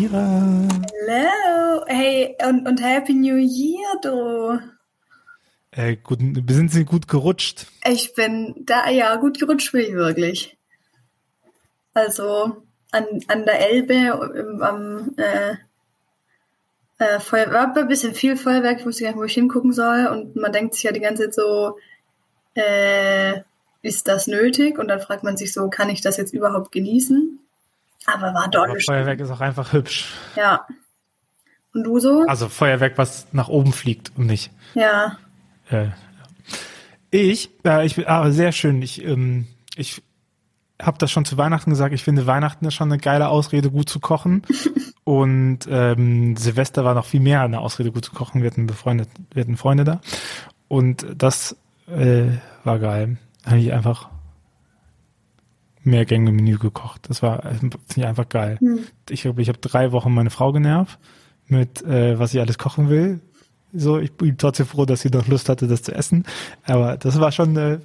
Kira. Hello. Hey, und, und Happy New Year, du. Äh, gut, sind Sie gut gerutscht? Ich bin da, ja, gut gerutscht bin ich wirklich. Also an, an der Elbe im, am äh, äh, Feuerwerk, ein bisschen viel Feuerwerk, ich wusste gar nicht, wo ich hingucken soll. Und man denkt sich ja die ganze Zeit so, äh, ist das nötig? Und dann fragt man sich so, kann ich das jetzt überhaupt genießen? Aber war doch nicht. Feuerwerk ist auch einfach hübsch. Ja. Und du so? Also Feuerwerk, was nach oben fliegt und nicht. Ja. Äh, ich, äh, ich ah, sehr schön. Ich, ähm, ich habe das schon zu Weihnachten gesagt. Ich finde Weihnachten ist schon eine geile Ausrede, gut zu kochen. und ähm, Silvester war noch viel mehr eine Ausrede, gut zu kochen. Wir hatten befreundet, wir hatten Freunde da. Und das äh, war geil. Habe ich einfach mehr Gänge Menü gekocht. Das war finde ich einfach geil. Hm. Ich glaube, ich habe drei Wochen meine Frau genervt mit äh, was ich alles kochen will. So, ich bin trotzdem froh, dass sie noch Lust hatte, das zu essen. Aber das war schon, äh,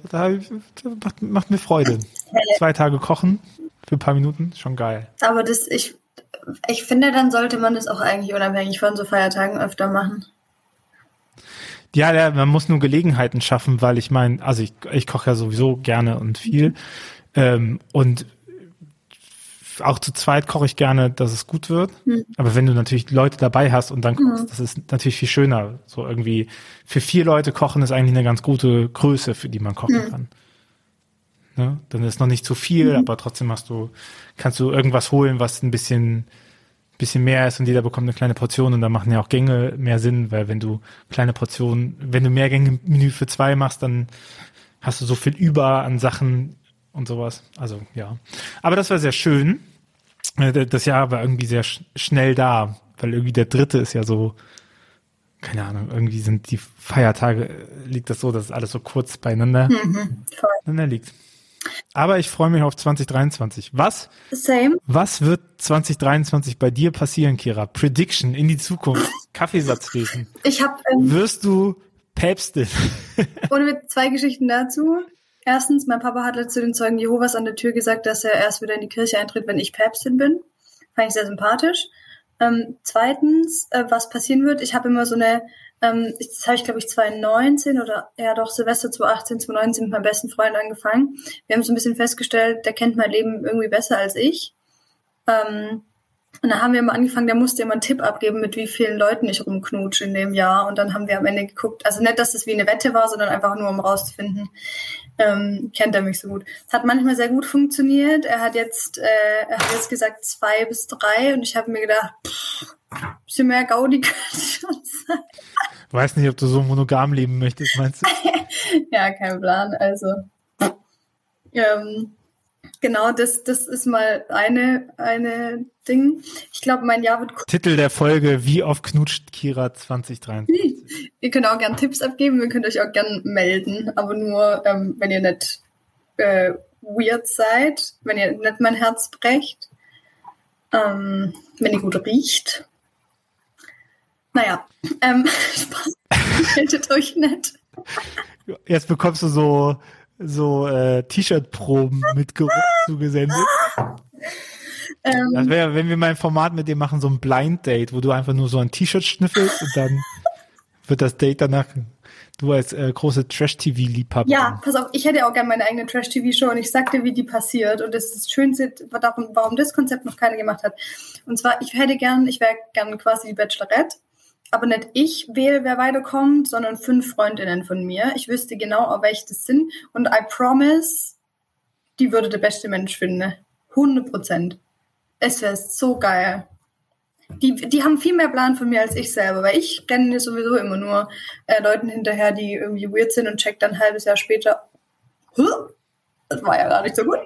macht, macht mir Freude. Zwei Tage kochen für ein paar Minuten, schon geil. Aber das, ich, ich finde, dann sollte man das auch eigentlich unabhängig von so Feiertagen öfter machen. Ja, ja, man muss nur Gelegenheiten schaffen, weil ich meine, also ich, ich koche ja sowieso gerne und viel. Ähm, und auch zu zweit koche ich gerne, dass es gut wird. Mhm. Aber wenn du natürlich Leute dabei hast und dann kochst, mhm. das ist natürlich viel schöner. So irgendwie für vier Leute kochen ist eigentlich eine ganz gute Größe, für die man kochen mhm. kann. Ne? Dann ist noch nicht zu viel, mhm. aber trotzdem hast du, kannst du irgendwas holen, was ein bisschen, bisschen mehr ist und jeder bekommt eine kleine Portion und da machen ja auch Gänge mehr Sinn, weil wenn du kleine Portionen, wenn du mehr Gänge Menü für zwei machst, dann hast du so viel über an Sachen, und sowas. Also ja. Aber das war sehr schön. Äh, das Jahr war irgendwie sehr sch schnell da, weil irgendwie der dritte ist ja so, keine Ahnung, irgendwie sind die Feiertage, äh, liegt das so, dass alles so kurz beieinander, mhm, beieinander liegt. Aber ich freue mich auf 2023. Was? Same. Was wird 2023 bei dir passieren, Kira? Prediction in die Zukunft. Kaffeesatzlesen. Ich habe. Ähm, Wirst du Päpstin? Ohne mit zwei Geschichten dazu. Erstens, mein Papa hat letzte den Zeugen Jehovas an der Tür gesagt, dass er erst wieder in die Kirche eintritt, wenn ich Päpstin bin. Fand ich sehr sympathisch. Ähm, zweitens, äh, was passieren wird, ich habe immer so eine, ähm, das habe ich glaube ich 2019 oder ja doch Silvester 2018, 2019 mit meinem besten Freund angefangen. Wir haben so ein bisschen festgestellt, der kennt mein Leben irgendwie besser als ich. Ähm, und dann haben wir immer angefangen, der musste immer einen Tipp abgeben, mit wie vielen Leuten ich rumknutsche in dem Jahr. Und dann haben wir am Ende geguckt, also nicht, dass es wie eine Wette war, sondern einfach nur, um rauszufinden, ähm, kennt er mich so gut. Es hat manchmal sehr gut funktioniert. Er hat jetzt, äh, er hat jetzt gesagt zwei bis drei und ich habe mir gedacht, pff, bisschen mehr Gaudi könnte schon sein. Weiß nicht, ob du so monogam leben möchtest, meinst du? ja, kein Plan. Also ähm, genau, das, das ist mal eine, eine Ding. Ich glaube, mein Jahr wird. Titel der Folge: Wie oft knutscht Kira 2023? Hm. Ihr könnt auch gerne Tipps abgeben, ihr könnt euch auch gerne melden, aber nur, ähm, wenn ihr nicht äh, weird seid, wenn ihr nicht mein Herz brecht, ähm, wenn ihr gut riecht. Naja, ähm, Spaß, meldet euch nicht. Jetzt bekommst du so so äh, T-Shirt-Proben mit Geruch zugesendet. Ähm, das wäre, wenn wir mal ein Format mit dir machen, so ein Blind Date, wo du einfach nur so ein T-Shirt schnüffelst und dann wird das Date danach du als äh, große Trash-TV-Liebhaber. Ja, pass auf, ich hätte auch gerne meine eigene Trash-TV-Show und ich sagte, wie die passiert. Und das ist das Schönste, warum, warum das Konzept noch keiner gemacht hat. Und zwar, ich hätte gern, ich wäre gern quasi die Bachelorette aber nicht ich wähle, wer weiterkommt, sondern fünf Freundinnen von mir. Ich wüsste genau, auf welche das sind. Und I promise, die würde der beste Mensch finden. 100 Prozent. Es wäre so geil. Die, die haben viel mehr Plan von mir als ich selber, weil ich renne sowieso immer nur äh, Leuten hinterher, die irgendwie weird sind und check dann ein halbes Jahr später, huh, das war ja gar nicht so gut.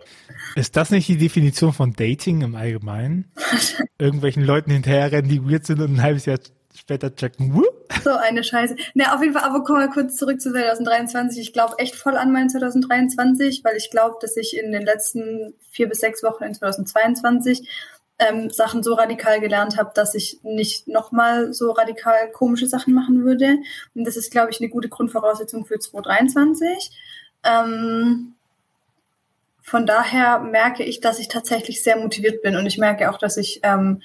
Ist das nicht die Definition von Dating im Allgemeinen? Irgendwelchen Leuten hinterherrennen, die weird sind und ein halbes Jahr später checken. So eine Scheiße. Na, auf jeden Fall, aber kommen wir kurz zurück zu 2023. Ich glaube echt voll an mein 2023, weil ich glaube, dass ich in den letzten vier bis sechs Wochen in 2022 ähm, Sachen so radikal gelernt habe, dass ich nicht nochmal so radikal komische Sachen machen würde. Und das ist, glaube ich, eine gute Grundvoraussetzung für 2023. Ähm, von daher merke ich, dass ich tatsächlich sehr motiviert bin und ich merke auch, dass ich ähm,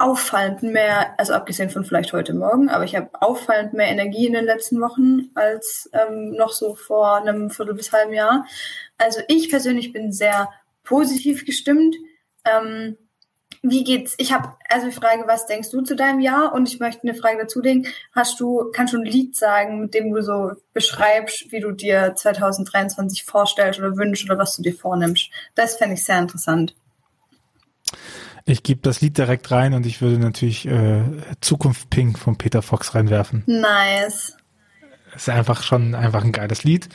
auffallend mehr, also abgesehen von vielleicht heute Morgen, aber ich habe auffallend mehr Energie in den letzten Wochen als ähm, noch so vor einem Viertel bis halben Jahr. Also ich persönlich bin sehr positiv gestimmt. Ähm, wie geht's? Ich habe also die Frage, was denkst du zu deinem Jahr? Und ich möchte eine Frage dazu legen. Hast du, kannst du ein Lied sagen, mit dem du so beschreibst, wie du dir 2023 vorstellst oder wünschst oder was du dir vornimmst? Das fände ich sehr interessant. Ich gebe das Lied direkt rein und ich würde natürlich äh, Zukunft Pink von Peter Fox reinwerfen. Nice. ist einfach schon einfach ein geiles Lied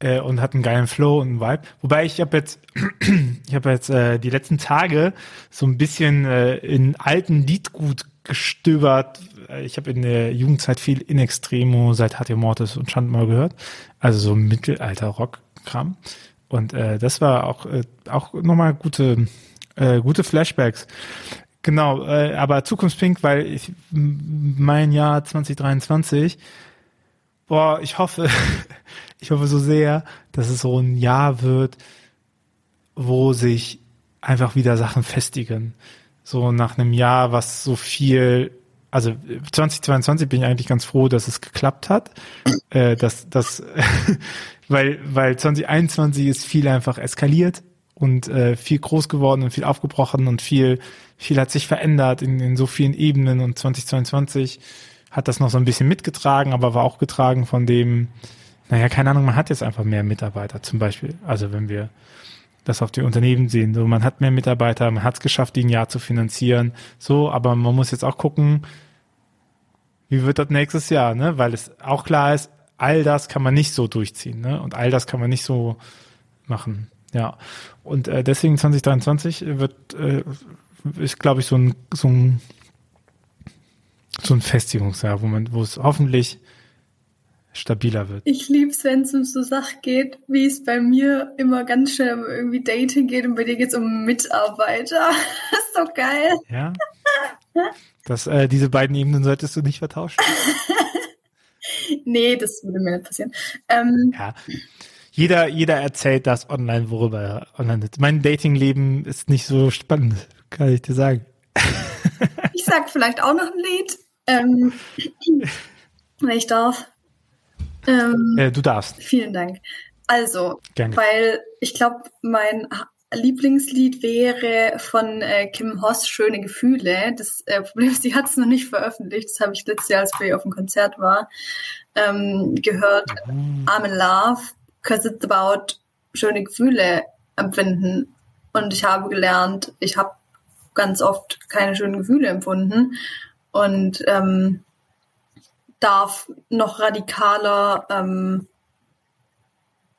äh, und hat einen geilen Flow und einen Vibe. Wobei ich habe jetzt, ich habe jetzt äh, die letzten Tage so ein bisschen äh, in alten Liedgut gestöbert. Ich habe in der Jugendzeit viel In Extremo, seit HT Mortis und Schand mal gehört. Also so Mittelalter Rock-Kram. Und äh, das war auch, äh, auch nochmal gute, äh, gute Flashbacks. Genau, äh, aber Zukunftspink, weil ich mein Jahr 2023, boah, ich hoffe, ich hoffe so sehr, dass es so ein Jahr wird, wo sich einfach wieder Sachen festigen. So nach einem Jahr, was so viel, also 2022 bin ich eigentlich ganz froh, dass es geklappt hat, äh, dass, dass, weil, weil 2021 ist viel einfach eskaliert und äh, viel groß geworden und viel aufgebrochen und viel, viel hat sich verändert in, in so vielen Ebenen und 2022 hat das noch so ein bisschen mitgetragen, aber war auch getragen von dem, naja, keine Ahnung, man hat jetzt einfach mehr Mitarbeiter zum Beispiel. Also wenn wir das auf die Unternehmen sehen, so man hat mehr Mitarbeiter, man hat es geschafft, die ein Jahr zu finanzieren, so, aber man muss jetzt auch gucken, wie wird das nächstes Jahr, ne? Weil es auch klar ist, all das kann man nicht so durchziehen, ne? Und all das kann man nicht so machen. Ja. Und äh, deswegen 2023 wird, äh, ist, glaube ich, so ein, so ein so ein Festigungsjahr, wo man, wo es hoffentlich stabiler wird. Ich lieb's, wenn es um so Sachen geht, wie es bei mir immer ganz schnell um irgendwie Dating geht und bei dir geht's um Mitarbeiter. das ist doch geil. Ja. Das, äh, diese beiden Ebenen solltest du nicht vertauschen. nee, das würde mir nicht passieren. Ähm, ja. Jeder, jeder erzählt das online, worüber er online ist. Mein Datingleben ist nicht so spannend, kann ich dir sagen. ich sag vielleicht auch noch ein Lied. Ähm, wenn ich darf. Ähm, äh, du darfst. Vielen Dank. Also, Gerne. weil ich glaube, mein Lieblingslied wäre von äh, Kim Hoss Schöne Gefühle. Das äh, Problem ist, sie hat es noch nicht veröffentlicht. Das habe ich letztes Jahr, als wir auf dem Konzert war, ähm, gehört. Mhm. I'm in love, cause it's about schöne Gefühle empfinden. Und ich habe gelernt, ich habe ganz oft keine schönen Gefühle empfunden und ähm, darf noch radikaler ähm,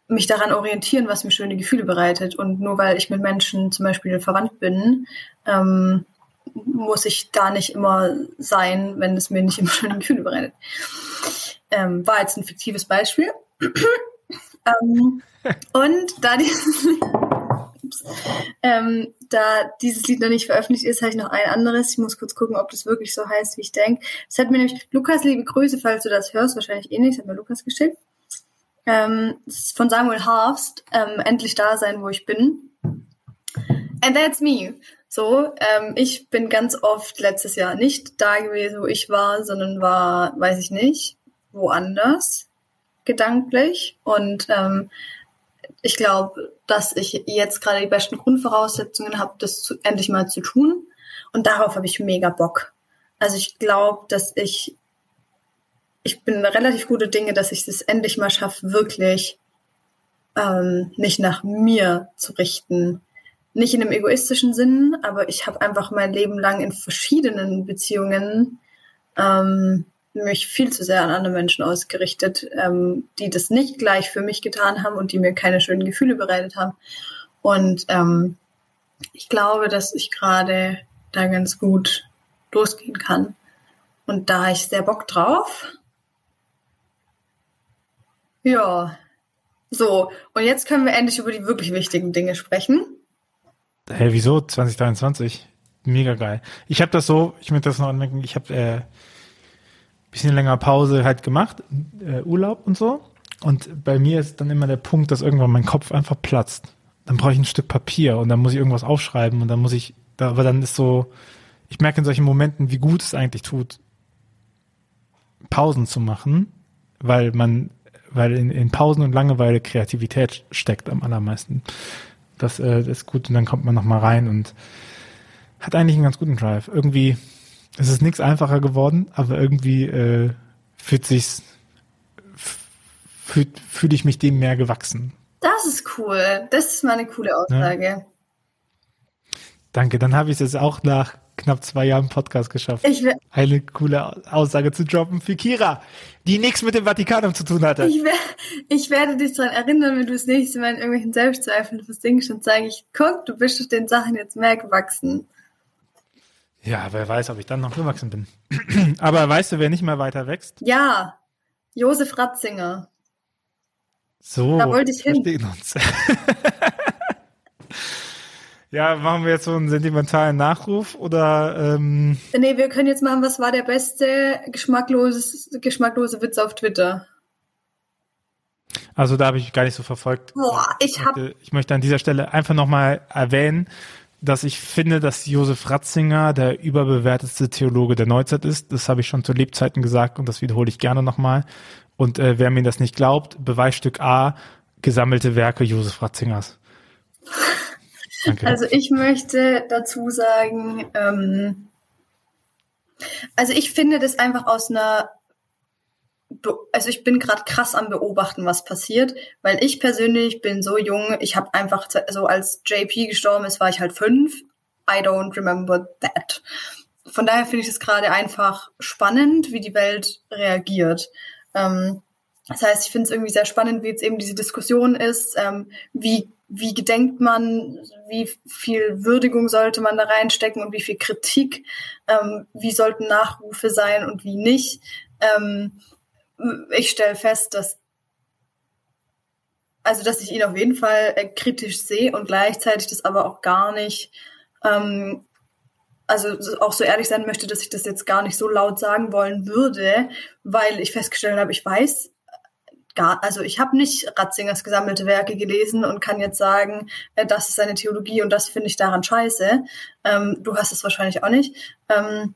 mich daran orientieren, was mir schöne Gefühle bereitet. Und nur weil ich mit Menschen zum Beispiel verwandt bin, ähm, muss ich da nicht immer sein, wenn es mir nicht immer schöne Gefühle bereitet. Ähm, war jetzt ein fiktives Beispiel. Ähm, und da dieses ähm, da dieses Lied noch nicht veröffentlicht ist, habe ich noch ein anderes. Ich muss kurz gucken, ob das wirklich so heißt, wie ich denke. Es hat mir nämlich, Lukas, liebe Grüße, falls du das hörst, wahrscheinlich eh nicht, das hat mir Lukas geschickt. Ähm, von Samuel Harfst, ähm, Endlich da sein, wo ich bin. And that's me. So, ähm, ich bin ganz oft letztes Jahr nicht da gewesen, wo ich war, sondern war, weiß ich nicht, woanders, gedanklich. Und ähm, ich glaube, dass ich jetzt gerade die besten Grundvoraussetzungen habe, das zu, endlich mal zu tun. Und darauf habe ich mega Bock. Also ich glaube, dass ich, ich bin relativ gute Dinge, dass ich es endlich mal schaffe, wirklich ähm, mich nach mir zu richten. Nicht in einem egoistischen Sinn, aber ich habe einfach mein Leben lang in verschiedenen Beziehungen ähm, mich viel zu sehr an andere Menschen ausgerichtet, ähm, die das nicht gleich für mich getan haben und die mir keine schönen Gefühle bereitet haben. Und ähm, ich glaube, dass ich gerade da ganz gut losgehen kann. Und da ich sehr Bock drauf. Ja. So, und jetzt können wir endlich über die wirklich wichtigen Dinge sprechen. Hey, wieso 2023? Mega geil. Ich habe das so, ich möchte das noch anmerken, ich habe äh, bisschen länger Pause halt gemacht, äh, Urlaub und so. Und bei mir ist dann immer der Punkt, dass irgendwann mein Kopf einfach platzt. Dann brauche ich ein Stück Papier und dann muss ich irgendwas aufschreiben und dann muss ich, aber dann ist so, ich merke in solchen Momenten, wie gut es eigentlich tut, Pausen zu machen, weil man, weil in, in Pausen und Langeweile Kreativität steckt am allermeisten. Das, äh, das ist gut und dann kommt man noch mal rein und hat eigentlich einen ganz guten Drive. Irgendwie es ist nichts einfacher geworden, aber irgendwie äh, fühlt sich's fühle fühl ich mich dem mehr gewachsen. Das ist cool. Das ist mal eine coole Aussage. Ja. Danke, dann habe ich es jetzt auch nach knapp zwei Jahren Podcast geschafft. Eine coole Aussage zu droppen für Kira, die nichts mit dem Vatikanum zu tun hatte. Ich, ich werde dich daran erinnern, wenn du das nächste Mal in irgendwelchen Selbstzweifeln singst und sage ich, guck, du bist durch den Sachen jetzt mehr gewachsen. Ja, wer weiß, ob ich dann noch gewachsen bin. Aber weißt du, wer nicht mehr weiter wächst? Ja, Josef Ratzinger. So, da wollte ich hin. Uns. ja, machen wir jetzt so einen sentimentalen Nachruf oder? Ähm nee, wir können jetzt machen, was war der beste geschmacklose, geschmacklose Witz auf Twitter? Also da habe ich gar nicht so verfolgt. Boah, ich, hab... ich möchte an dieser Stelle einfach nochmal erwähnen, dass ich finde, dass Josef Ratzinger der überbewertetste Theologe der Neuzeit ist. Das habe ich schon zu Lebzeiten gesagt und das wiederhole ich gerne nochmal. Und äh, wer mir das nicht glaubt, Beweisstück A, gesammelte Werke Josef Ratzingers. Danke. Also ich möchte dazu sagen, ähm, also ich finde das einfach aus einer also ich bin gerade krass am beobachten, was passiert, weil ich persönlich bin so jung, ich habe einfach so also als JP gestorben ist, war ich halt fünf. I don't remember that. Von daher finde ich es gerade einfach spannend, wie die Welt reagiert. Ähm, das heißt, ich finde es irgendwie sehr spannend, wie jetzt eben diese Diskussion ist, ähm, wie wie gedenkt man, wie viel Würdigung sollte man da reinstecken und wie viel Kritik, ähm, wie sollten Nachrufe sein und wie nicht. Ähm, ich stelle fest, dass also dass ich ihn auf jeden Fall äh, kritisch sehe und gleichzeitig das aber auch gar nicht, ähm, also auch so ehrlich sein möchte, dass ich das jetzt gar nicht so laut sagen wollen würde, weil ich festgestellt habe, ich weiß gar, also ich habe nicht Ratzingers gesammelte Werke gelesen und kann jetzt sagen, äh, das ist seine Theologie und das finde ich daran scheiße. Ähm, du hast es wahrscheinlich auch nicht. Ähm,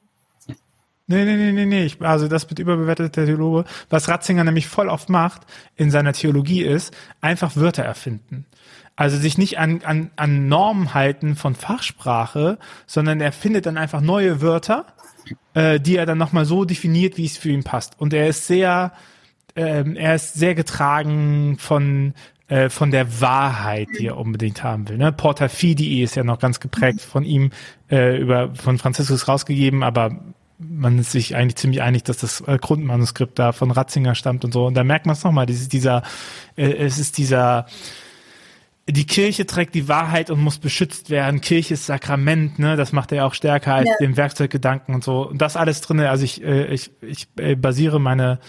Nee, nee, nee, nee, nee. Ich, also das mit überbewerteter Theologe. Was Ratzinger nämlich voll oft macht in seiner Theologie ist, einfach Wörter erfinden. Also sich nicht an, an, an Normen halten von Fachsprache, sondern er findet dann einfach neue Wörter, äh, die er dann nochmal so definiert, wie es für ihn passt. Und er ist sehr, ähm, er ist sehr getragen von äh, von der Wahrheit, die er unbedingt haben will. Ne? Porta Fidii ist ja noch ganz geprägt von ihm äh, über von Franziskus rausgegeben, aber man ist sich eigentlich ziemlich einig, dass das äh, Grundmanuskript da von Ratzinger stammt und so. Und da merkt man es nochmal, dieser, äh, es ist dieser, die Kirche trägt die Wahrheit und muss beschützt werden. Kirche ist Sakrament, ne? Das macht er auch stärker als ja. den Werkzeuggedanken und so. Und das alles drinne. Also ich, äh, ich, ich äh, basiere meine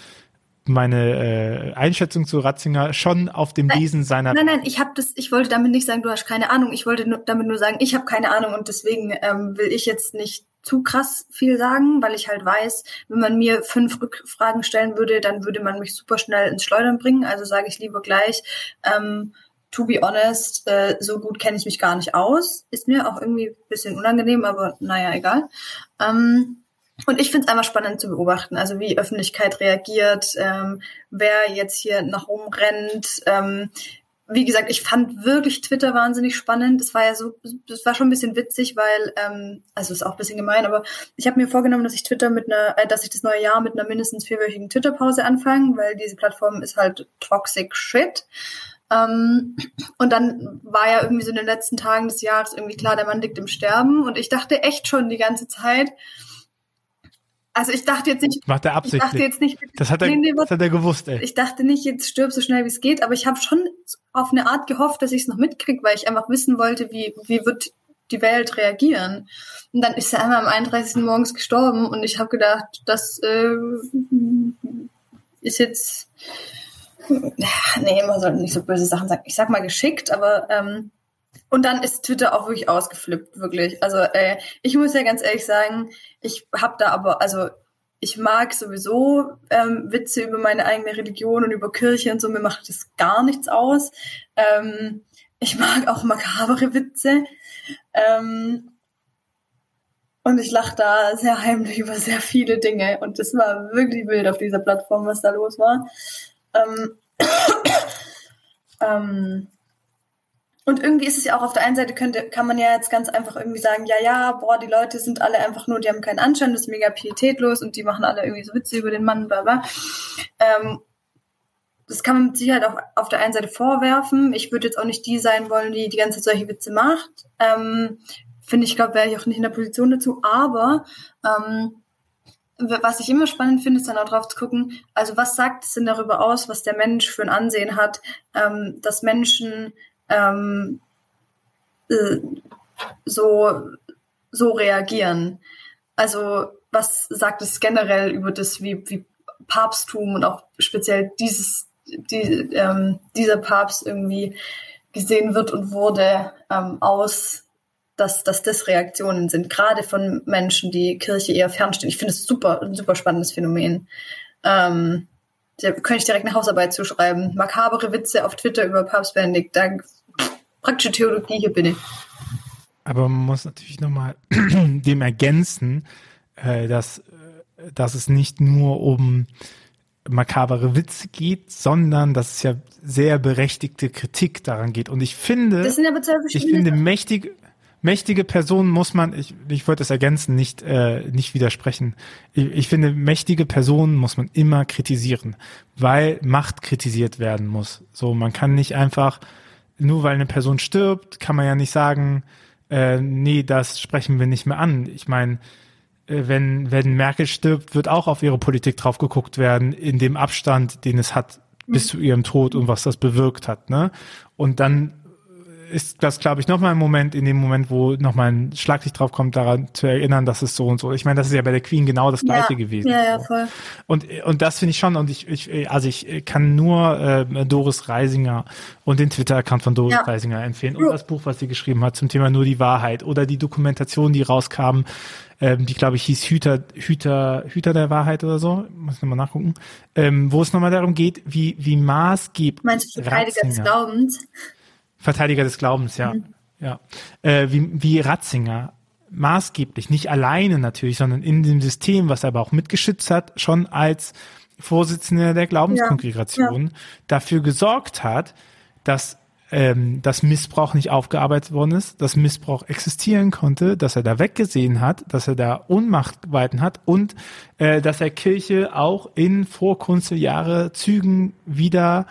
meine äh, Einschätzung zu Ratzinger schon auf dem Lesen seiner. Nein, nein, ich habe das. Ich wollte damit nicht sagen, du hast keine Ahnung. Ich wollte nur, damit nur sagen, ich habe keine Ahnung und deswegen ähm, will ich jetzt nicht zu krass viel sagen, weil ich halt weiß, wenn man mir fünf Rückfragen stellen würde, dann würde man mich super schnell ins Schleudern bringen. Also sage ich lieber gleich, ähm, to be honest, äh, so gut kenne ich mich gar nicht aus. Ist mir auch irgendwie ein bisschen unangenehm, aber naja, egal. Ähm, und ich finde es einfach spannend zu beobachten, also wie Öffentlichkeit reagiert, ähm, wer jetzt hier nach oben rennt, ähm, wie gesagt, ich fand wirklich Twitter wahnsinnig spannend. Es war ja so, es war schon ein bisschen witzig, weil, ähm, also ist auch ein bisschen gemein, aber ich habe mir vorgenommen, dass ich Twitter mit einer, äh, dass ich das neue Jahr mit einer mindestens vierwöchigen Twitter-Pause anfange, weil diese Plattform ist halt toxic shit. Ähm, und dann war ja irgendwie so in den letzten Tagen des Jahres irgendwie klar, der Mann liegt im Sterben und ich dachte echt schon die ganze Zeit, also ich dachte jetzt nicht. Macht er absichtlich. Ich dachte jetzt nicht. Das hat er, nee, nee, das hat er gewusst, ey. Ich dachte nicht, jetzt stirb so schnell wie es geht, aber ich habe schon auf eine Art gehofft, dass ich es noch mitkriege, weil ich einfach wissen wollte, wie, wie wird die Welt reagieren. Und dann ist er einmal am 31. morgens gestorben und ich habe gedacht, das äh, ist jetzt. Nee, man soll nicht so böse Sachen sagen. Ich sag mal geschickt, aber ähm, und dann ist Twitter auch wirklich ausgeflippt, wirklich. Also äh, ich muss ja ganz ehrlich sagen, ich habe da aber, also ich mag sowieso ähm, Witze über meine eigene Religion und über Kirche und so, mir macht das gar nichts aus. Ähm, ich mag auch makabere Witze. Ähm, Und ich lache da sehr heimlich über sehr viele Dinge. Und es war wirklich wild auf dieser Plattform, was da los war. Ähm, ähm, und irgendwie ist es ja auch auf der einen Seite könnte, kann man ja jetzt ganz einfach irgendwie sagen, ja, ja, boah, die Leute sind alle einfach nur, die haben keinen Anstand, das ist mega pietätlos und die machen alle irgendwie so Witze über den Mann, bla bla. Ähm, das kann man mit Sicherheit auch auf der einen Seite vorwerfen. Ich würde jetzt auch nicht die sein wollen, die die ganze Zeit solche Witze macht. Ähm, Finde ich, glaube, wäre ich auch nicht in der Position dazu. Aber ähm, was ich immer spannend finde, ist dann auch drauf zu gucken, also was sagt es denn darüber aus, was der Mensch für ein Ansehen hat, ähm, dass Menschen ähm, äh, so, so reagieren. Also was sagt es generell über das, wie, wie Papsttum und auch speziell dieses, die, ähm, dieser Papst irgendwie gesehen wird und wurde ähm, aus, dass, dass das Reaktionen sind, gerade von Menschen, die Kirche eher fernstehen. Ich finde es super, ein super spannendes Phänomen. Ähm, da könnte ich direkt eine Hausarbeit zuschreiben. Makabere Witze auf Twitter über Papst Benedikt. Da praktische Theologie hier bitte. Aber man muss natürlich nochmal dem ergänzen, äh, dass, äh, dass es nicht nur um makabere Witze geht, sondern dass es ja sehr berechtigte Kritik daran geht. Und ich finde, das sind aber zwei ich finde mächtige, mächtige Personen muss man, ich, ich wollte es ergänzen, nicht, äh, nicht widersprechen. Ich, ich finde, mächtige Personen muss man immer kritisieren, weil Macht kritisiert werden muss. So, man kann nicht einfach nur weil eine Person stirbt, kann man ja nicht sagen, äh, nee, das sprechen wir nicht mehr an. Ich meine, äh, wenn, wenn Merkel stirbt, wird auch auf ihre Politik drauf geguckt werden, in dem Abstand, den es hat bis zu ihrem Tod und was das bewirkt hat. Ne? Und dann ist das, glaube ich, nochmal ein Moment, in dem Moment, wo nochmal ein Schlaglicht drauf kommt, daran zu erinnern, dass es so und so. Ich meine, das ist ja bei der Queen genau das Gleiche ja, gewesen. Ja, ja, voll. Und, und das finde ich schon, und ich, ich, also ich kann nur äh, Doris Reisinger und den Twitter-Account von Doris ja. Reisinger empfehlen und das Buch, was sie geschrieben hat zum Thema Nur die Wahrheit oder die Dokumentation, die rauskam, ähm, die glaube ich hieß Hüter, Hüter, Hüter der Wahrheit oder so, muss ich nochmal nachgucken, ähm, wo es nochmal darum geht, wie, wie maßgeblich. Meinst du Verteidiger des Glaubens? Verteidiger des Glaubens, ja. Mhm. ja. Äh, wie, wie Ratzinger maßgeblich, nicht alleine natürlich, sondern in dem System, was er aber auch mitgeschützt hat, schon als Vorsitzender der Glaubenskongregation ja, ja. dafür gesorgt hat, dass ähm, dass Missbrauch nicht aufgearbeitet worden ist, dass Missbrauch existieren konnte, dass er da weggesehen hat, dass er da Unmacht walten hat und äh, dass er Kirche auch in Vorkunsteljahre Zügen wieder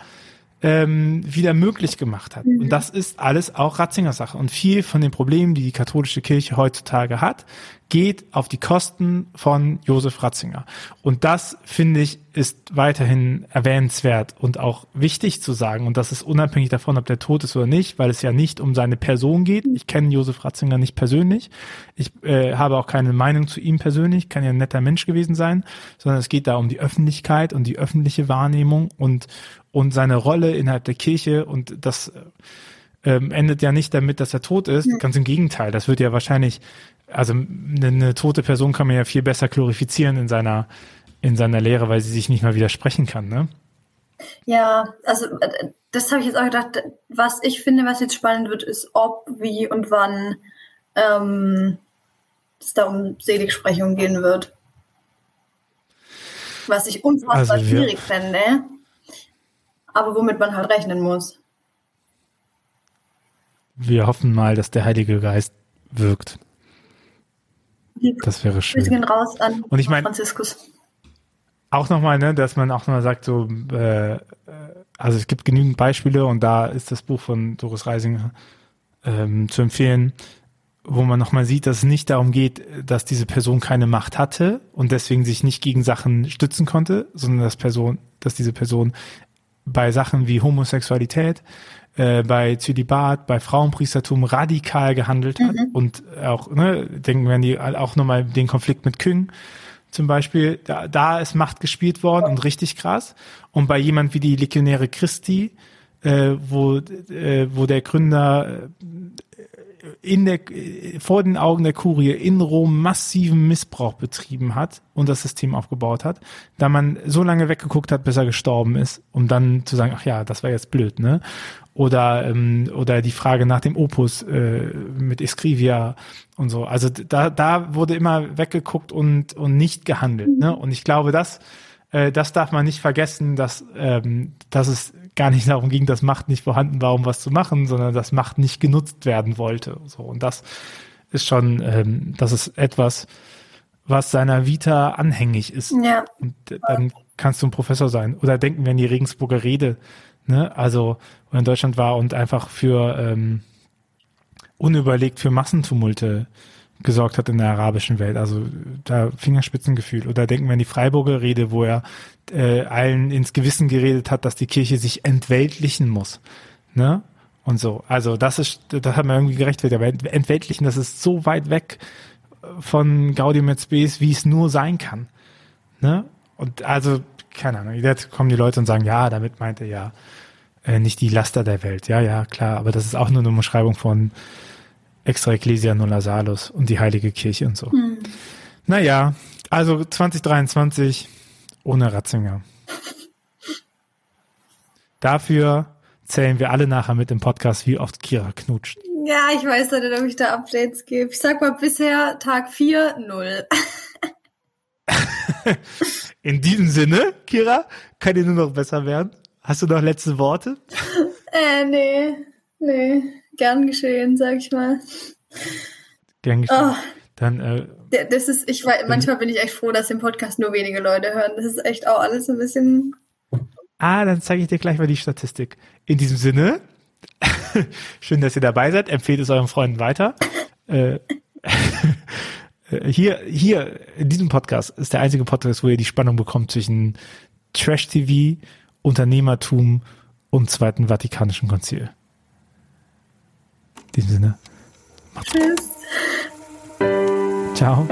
ähm, wieder möglich gemacht hat. Mhm. Und das ist alles auch Ratzinger Sache. Und viel von den Problemen, die die katholische Kirche heutzutage hat, geht auf die Kosten von Josef Ratzinger. Und das, finde ich, ist weiterhin erwähnenswert und auch wichtig zu sagen. Und das ist unabhängig davon, ob der tot ist oder nicht, weil es ja nicht um seine Person geht. Ich kenne Josef Ratzinger nicht persönlich. Ich äh, habe auch keine Meinung zu ihm persönlich, kann ja ein netter Mensch gewesen sein, sondern es geht da um die Öffentlichkeit und die öffentliche Wahrnehmung und, und seine Rolle innerhalb der Kirche und das ähm, endet ja nicht damit, dass er tot ist. Ganz im Gegenteil, das wird ja wahrscheinlich also eine, eine tote Person kann man ja viel besser glorifizieren in seiner in seiner Lehre, weil sie sich nicht mal widersprechen kann, ne? Ja, also äh, das habe ich jetzt auch gedacht. Was ich finde, was jetzt spannend wird, ist, ob, wie und wann ähm, es da um Seligsprechung gehen wird. Was ich unfassbar also schwierig fände, aber womit man halt rechnen muss. Wir hoffen mal, dass der Heilige Geist wirkt. Das wäre schön. Wir gehen raus an Und ich mein, Franziskus. Auch nochmal, ne, dass man auch nochmal sagt, so, äh, also es gibt genügend Beispiele und da ist das Buch von Doris Reisinger ähm, zu empfehlen, wo man nochmal sieht, dass es nicht darum geht, dass diese Person keine Macht hatte und deswegen sich nicht gegen Sachen stützen konnte, sondern dass Person, dass diese Person bei Sachen wie Homosexualität, äh, bei Zölibat, bei Frauenpriestertum radikal gehandelt hat mhm. und auch, ne, denken wir an die, auch nochmal den Konflikt mit Küng zum Beispiel, da, da ist Macht gespielt worden und richtig krass. Und bei jemand wie die Legionäre Christi, äh, wo, äh, wo der Gründer in der, vor den Augen der Kurie in Rom massiven Missbrauch betrieben hat und das System aufgebaut hat, da man so lange weggeguckt hat, bis er gestorben ist, um dann zu sagen, ach ja, das war jetzt blöd, ne? Oder ähm, oder die Frage nach dem Opus äh, mit Escrivia und so. Also da da wurde immer weggeguckt und und nicht gehandelt. Ne? Und ich glaube, das äh, das darf man nicht vergessen, dass ähm, dass es gar nicht darum ging, dass Macht nicht vorhanden war, um was zu machen, sondern dass Macht nicht genutzt werden wollte. So und das ist schon, ähm, das ist etwas, was seiner Vita anhängig ist. Ja. Und dann kannst du ein Professor sein. Oder denken wir an die Regensburger Rede, ne? Also, in Deutschland war und einfach für ähm, unüberlegt für Massentumulte gesorgt hat in der arabischen Welt. Also da Fingerspitzengefühl. Oder denken wir an die Freiburger Rede, wo er äh, allen ins Gewissen geredet hat, dass die Kirche sich entweltlichen muss. Ne? Und so. Also das ist, das hat man irgendwie gerechtfertigt. Aber entweltlichen, das ist so weit weg von Gaudium et Spes, wie es nur sein kann. Ne? Und also, keine Ahnung, jetzt kommen die Leute und sagen, ja, damit meint er ja äh, nicht die Laster der Welt. Ja, ja, klar, aber das ist auch nur eine Umschreibung von Extra Ecclesia Nulla Salus und die Heilige Kirche und so. Mhm. Naja, also 2023 ohne Ratzinger. Dafür zählen wir alle nachher mit im Podcast, wie oft Kira knutscht. Ja, ich weiß nicht, ob ich da Updates gebe. Ich sag mal bisher Tag 4, 0. In diesem Sinne, Kira, kann dir nur noch besser werden. Hast du noch letzte Worte? Äh, nee, nee. Gern geschehen, sag ich mal. Gern geschehen. Oh. Dann, äh, das ist, ich weiß, manchmal bin ich echt froh, dass den Podcast nur wenige Leute hören. Das ist echt auch alles ein bisschen. Ah, dann zeige ich dir gleich mal die Statistik. In diesem Sinne, schön, dass ihr dabei seid. Empfehlt es euren Freunden weiter. Äh, hier, hier in diesem Podcast ist der einzige Podcast, wo ihr die Spannung bekommt zwischen Trash-TV, Unternehmertum und Zweiten Vatikanischen Konzil. In diesem Sinne. Macht's Tschüss. Ciao.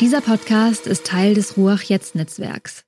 Dieser Podcast ist Teil des Ruach Jetzt Netzwerks.